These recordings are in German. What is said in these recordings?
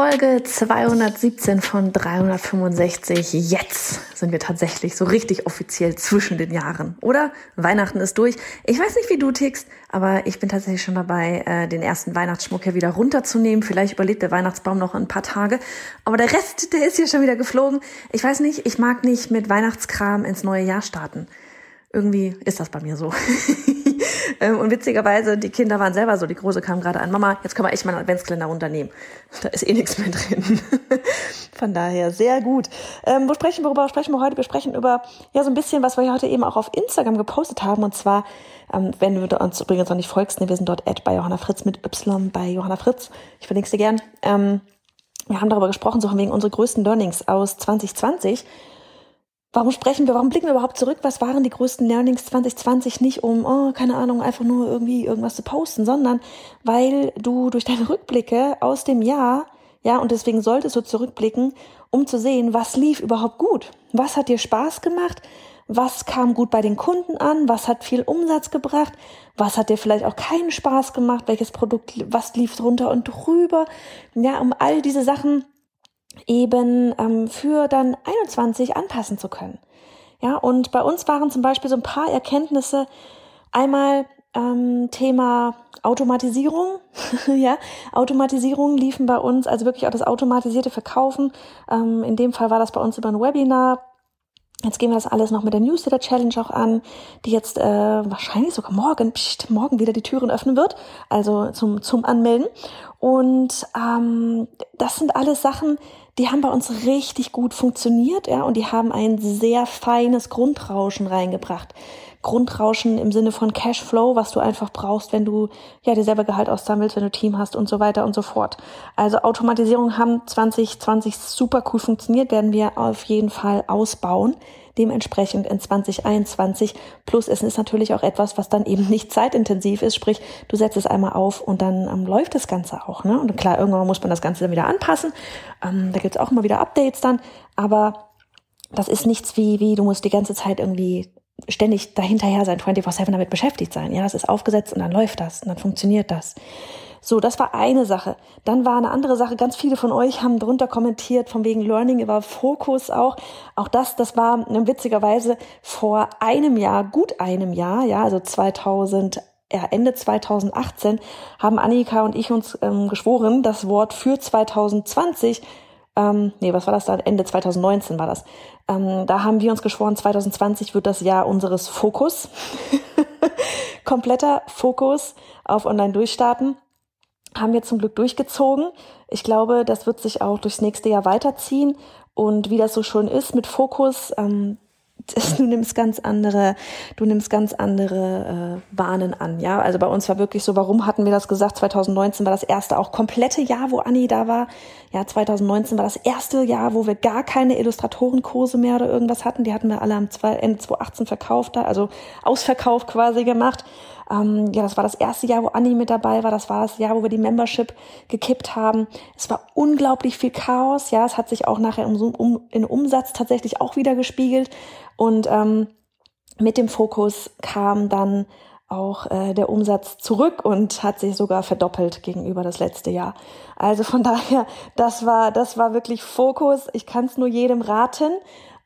Folge 217 von 365. Jetzt sind wir tatsächlich so richtig offiziell zwischen den Jahren, oder? Weihnachten ist durch. Ich weiß nicht, wie du tickst, aber ich bin tatsächlich schon dabei, äh, den ersten Weihnachtsschmuck hier wieder runterzunehmen. Vielleicht überlebt der Weihnachtsbaum noch ein paar Tage. Aber der Rest, der ist hier schon wieder geflogen. Ich weiß nicht, ich mag nicht mit Weihnachtskram ins neue Jahr starten. Irgendwie ist das bei mir so. Ähm, und witzigerweise, die Kinder waren selber so. Die Große kam gerade an, Mama, jetzt können wir echt mal einen Adventskalender runternehmen. Da ist eh nichts mehr drin. Von daher sehr gut. Ähm, wo sprechen, worüber sprechen wir heute? Wir sprechen über ja so ein bisschen, was wir heute eben auch auf Instagram gepostet haben. Und zwar, ähm, wenn du uns übrigens noch nicht folgst, ne, wir sind dort at bei Johanna Fritz mit Y bei Johanna Fritz. Ich verlinke dir gern. Ähm, wir haben darüber gesprochen, so von wegen unsere größten Learnings aus 2020. Warum sprechen wir, warum blicken wir überhaupt zurück? Was waren die größten Learnings 2020? Nicht um, oh, keine Ahnung, einfach nur irgendwie irgendwas zu posten, sondern weil du durch deine Rückblicke aus dem Jahr, ja, und deswegen solltest du zurückblicken, um zu sehen, was lief überhaupt gut? Was hat dir Spaß gemacht? Was kam gut bei den Kunden an? Was hat viel Umsatz gebracht? Was hat dir vielleicht auch keinen Spaß gemacht? Welches Produkt, was lief drunter und drüber? Ja, um all diese Sachen eben ähm, für dann 21 anpassen zu können. Ja, und bei uns waren zum Beispiel so ein paar Erkenntnisse. Einmal ähm, Thema Automatisierung. ja, Automatisierung liefen bei uns, also wirklich auch das automatisierte Verkaufen. Ähm, in dem Fall war das bei uns über ein Webinar. Jetzt gehen wir das alles noch mit der Newsletter Challenge auch an, die jetzt äh, wahrscheinlich sogar morgen, pst, morgen wieder die Türen öffnen wird, also zum, zum Anmelden. Und ähm, das sind alles Sachen, die haben bei uns richtig gut funktioniert, ja, und die haben ein sehr feines Grundrauschen reingebracht. Grundrauschen im Sinne von Cashflow, was du einfach brauchst, wenn du ja dir selber Gehalt aussammelst, wenn du Team hast und so weiter und so fort. Also Automatisierung haben 2020 super cool funktioniert, werden wir auf jeden Fall ausbauen. Dementsprechend in 2021. Plus es ist natürlich auch etwas, was dann eben nicht zeitintensiv ist. Sprich, du setzt es einmal auf und dann ähm, läuft das Ganze auch. Ne? Und klar, irgendwann muss man das Ganze dann wieder anpassen. Ähm, da gibt's auch immer wieder Updates dann. Aber das ist nichts wie, wie du musst die ganze Zeit irgendwie ständig dahinterher sein, 24-7 damit beschäftigt sein. Ja, es ist aufgesetzt und dann läuft das und dann funktioniert das. So, das war eine Sache. Dann war eine andere Sache, ganz viele von euch haben drunter kommentiert, von wegen Learning über Fokus auch. Auch das, das war äh, witzigerweise vor einem Jahr, gut einem Jahr, ja, also 2000, ja, Ende 2018 haben Annika und ich uns ähm, geschworen, das Wort für 2020 ähm, nee, was war das da? Ende 2019 war das. Ähm, da haben wir uns geschworen, 2020 wird das Jahr unseres Fokus. Kompletter Fokus auf Online-Durchstarten. Haben wir zum Glück durchgezogen. Ich glaube, das wird sich auch durchs nächste Jahr weiterziehen. Und wie das so schon ist mit Fokus, ähm, du nimmst ganz andere, du nimmst ganz andere äh, Bahnen an, ja. Also bei uns war wirklich so, warum hatten wir das gesagt? 2019 war das erste auch komplette Jahr, wo Anni da war. Ja, 2019 war das erste Jahr, wo wir gar keine Illustratorenkurse mehr oder irgendwas hatten. Die hatten wir alle am Ende 2018 verkauft, also ausverkauft quasi gemacht. Ähm, ja, das war das erste Jahr, wo Anni mit dabei war. Das war das Jahr, wo wir die Membership gekippt haben. Es war unglaublich viel Chaos. Ja, es hat sich auch nachher im, um, in Umsatz tatsächlich auch wieder gespiegelt. Und ähm, mit dem Fokus kam dann auch äh, der Umsatz zurück und hat sich sogar verdoppelt gegenüber das letzte Jahr. Also von daher, das war das war wirklich Fokus. Ich kann es nur jedem raten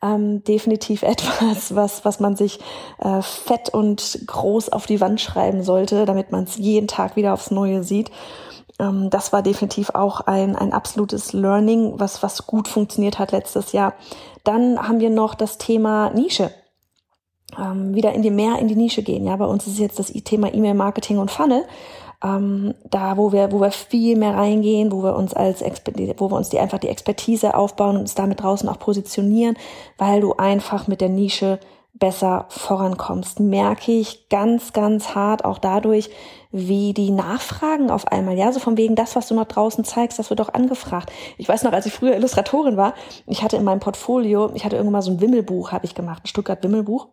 ähm, definitiv etwas, was, was man sich äh, fett und groß auf die Wand schreiben sollte, damit man es jeden Tag wieder aufs Neue sieht. Ähm, das war definitiv auch ein, ein absolutes Learning, was, was gut funktioniert hat letztes Jahr. Dann haben wir noch das Thema Nische. Ähm, wieder in die mehr in die Nische gehen. Ja, bei uns ist jetzt das Thema E-Mail-Marketing und Funnel. ähm, da wo wir, wo wir viel mehr reingehen, wo wir uns als wo wir uns die einfach die Expertise aufbauen und uns damit draußen auch positionieren, weil du einfach mit der Nische besser vorankommst, merke ich ganz, ganz hart auch dadurch, wie die Nachfragen auf einmal, ja, so von wegen das, was du noch draußen zeigst, das wird doch angefragt. Ich weiß noch, als ich früher Illustratorin war, ich hatte in meinem Portfolio, ich hatte irgendwann mal so ein Wimmelbuch, habe ich gemacht, ein Stuttgart Wimmelbuch.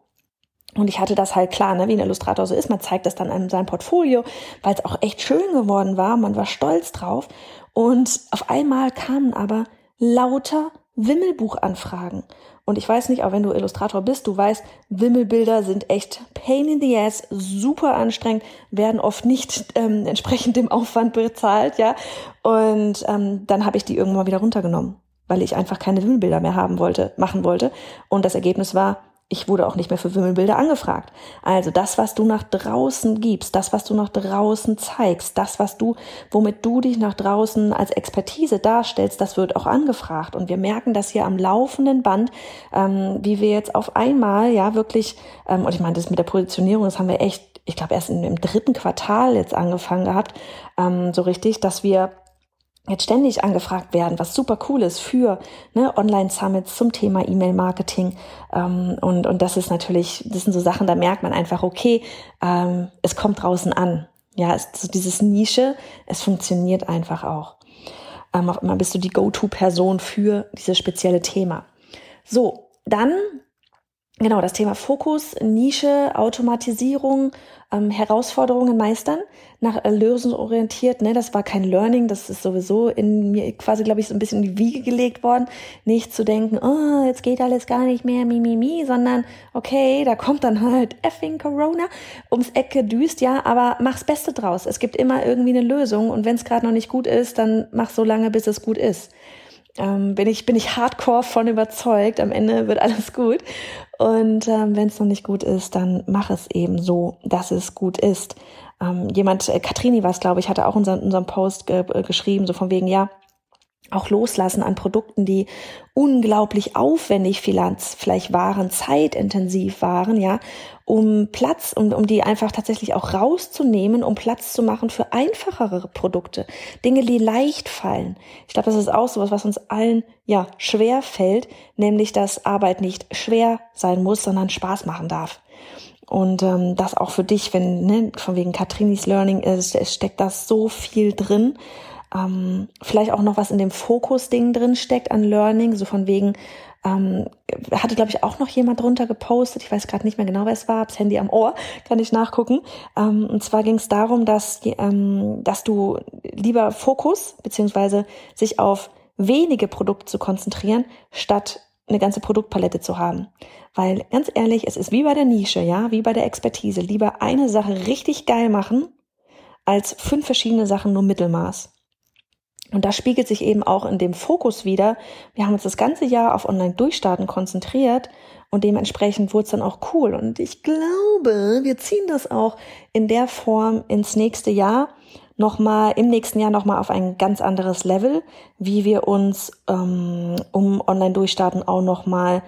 Und ich hatte das halt klar, ne, wie ein Illustrator so ist. Man zeigt das dann in seinem Portfolio, weil es auch echt schön geworden war. Man war stolz drauf. Und auf einmal kamen aber lauter Wimmelbuchanfragen. Und ich weiß nicht, auch wenn du Illustrator bist, du weißt, Wimmelbilder sind echt pain in the ass, super anstrengend, werden oft nicht ähm, entsprechend dem Aufwand bezahlt, ja. Und ähm, dann habe ich die irgendwann wieder runtergenommen, weil ich einfach keine Wimmelbilder mehr haben wollte, machen wollte. Und das Ergebnis war, ich wurde auch nicht mehr für Wimmelbilder angefragt. Also das, was du nach draußen gibst, das, was du nach draußen zeigst, das, was du, womit du dich nach draußen als Expertise darstellst, das wird auch angefragt. Und wir merken das hier am laufenden Band, ähm, wie wir jetzt auf einmal, ja, wirklich, ähm, und ich meine, das mit der Positionierung, das haben wir echt, ich glaube, erst im, dritten Quartal jetzt angefangen gehabt, ähm, so richtig, dass wir jetzt ständig angefragt werden, was super cool ist für ne, Online-Summits zum Thema E-Mail-Marketing. Ähm, und, und das ist natürlich, das sind so Sachen, da merkt man einfach, okay, ähm, es kommt draußen an. Ja, es, so dieses Nische, es funktioniert einfach auch. Ähm, auf einmal bist du die Go-To-Person für dieses spezielle Thema. So, dann Genau, das Thema Fokus, Nische, Automatisierung, ähm, Herausforderungen meistern, nach äh, lösungsorientiert. Ne, das war kein Learning, das ist sowieso in mir quasi, glaube ich, so ein bisschen in die Wiege gelegt worden. Nicht zu denken, oh, jetzt geht alles gar nicht mehr, mi, mi, mi, sondern okay, da kommt dann halt effing Corona ums Ecke düst, ja, aber mach's Beste draus. Es gibt immer irgendwie eine Lösung und wenn es gerade noch nicht gut ist, dann mach so lange, bis es gut ist ähm, bin ich bin ich hardcore von überzeugt. Am Ende wird alles gut. Und ähm, wenn es noch nicht gut ist, dann mach es eben so, dass es gut ist. Ähm, jemand, äh, Katrini war es, glaube ich, hatte auch unseren unserem Post ge geschrieben, so von wegen ja auch loslassen an Produkten, die unglaublich aufwendig vielleicht waren, zeitintensiv waren, ja, um Platz, um, um die einfach tatsächlich auch rauszunehmen, um Platz zu machen für einfachere Produkte. Dinge, die leicht fallen. Ich glaube, das ist auch sowas, was uns allen, ja, schwer fällt, nämlich, dass Arbeit nicht schwer sein muss, sondern Spaß machen darf. Und ähm, das auch für dich, wenn, ne, von wegen Katrinis Learning ist, es steckt das so viel drin ähm, vielleicht auch noch was in dem Fokus-Ding drin steckt an Learning, so von wegen, ähm, hatte, glaube ich, auch noch jemand drunter gepostet, ich weiß gerade nicht mehr genau, wer es war, das Handy am Ohr, kann ich nachgucken. Ähm, und zwar ging es darum, dass, ähm, dass du lieber Fokus, beziehungsweise sich auf wenige Produkte zu konzentrieren, statt eine ganze Produktpalette zu haben. Weil ganz ehrlich, es ist wie bei der Nische, ja, wie bei der Expertise. Lieber eine Sache richtig geil machen, als fünf verschiedene Sachen nur Mittelmaß. Und das spiegelt sich eben auch in dem Fokus wieder. Wir haben uns das ganze Jahr auf Online-Durchstarten konzentriert und dementsprechend wurde es dann auch cool. Und ich glaube, wir ziehen das auch in der Form ins nächste Jahr nochmal, im nächsten Jahr nochmal auf ein ganz anderes Level, wie wir uns ähm, um Online-Durchstarten auch nochmal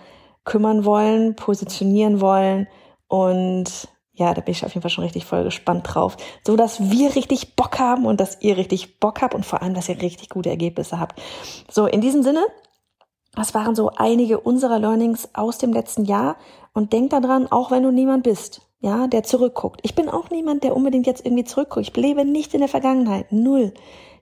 kümmern wollen, positionieren wollen und ja, da bin ich auf jeden Fall schon richtig voll gespannt drauf. So dass wir richtig Bock haben und dass ihr richtig Bock habt und vor allem, dass ihr richtig gute Ergebnisse habt. So, in diesem Sinne, das waren so einige unserer Learnings aus dem letzten Jahr. Und denk daran, auch wenn du niemand bist, ja, der zurückguckt. Ich bin auch niemand, der unbedingt jetzt irgendwie zurückguckt. Ich lebe nicht in der Vergangenheit. Null.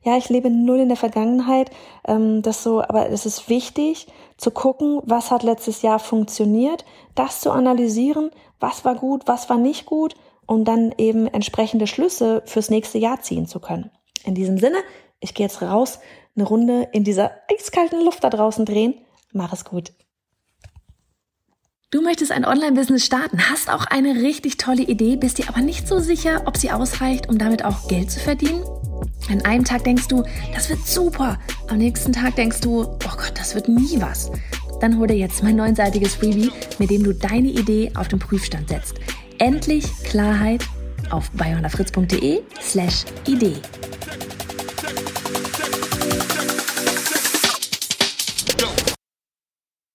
Ja, ich lebe null in der Vergangenheit. Ähm, das so, aber es ist wichtig zu gucken, was hat letztes Jahr funktioniert, das zu analysieren was war gut, was war nicht gut und dann eben entsprechende Schlüsse fürs nächste Jahr ziehen zu können. In diesem Sinne, ich gehe jetzt raus, eine Runde in dieser eiskalten Luft da draußen drehen. Mach es gut. Du möchtest ein Online-Business starten, hast auch eine richtig tolle Idee, bist dir aber nicht so sicher, ob sie ausreicht, um damit auch Geld zu verdienen? An einem Tag denkst du, das wird super. Am nächsten Tag denkst du, oh Gott, das wird nie was dann hol dir jetzt mein neunseitiges Freebie, mit dem du deine Idee auf den Prüfstand setzt. Endlich Klarheit auf bayonafritz.de slash Idee.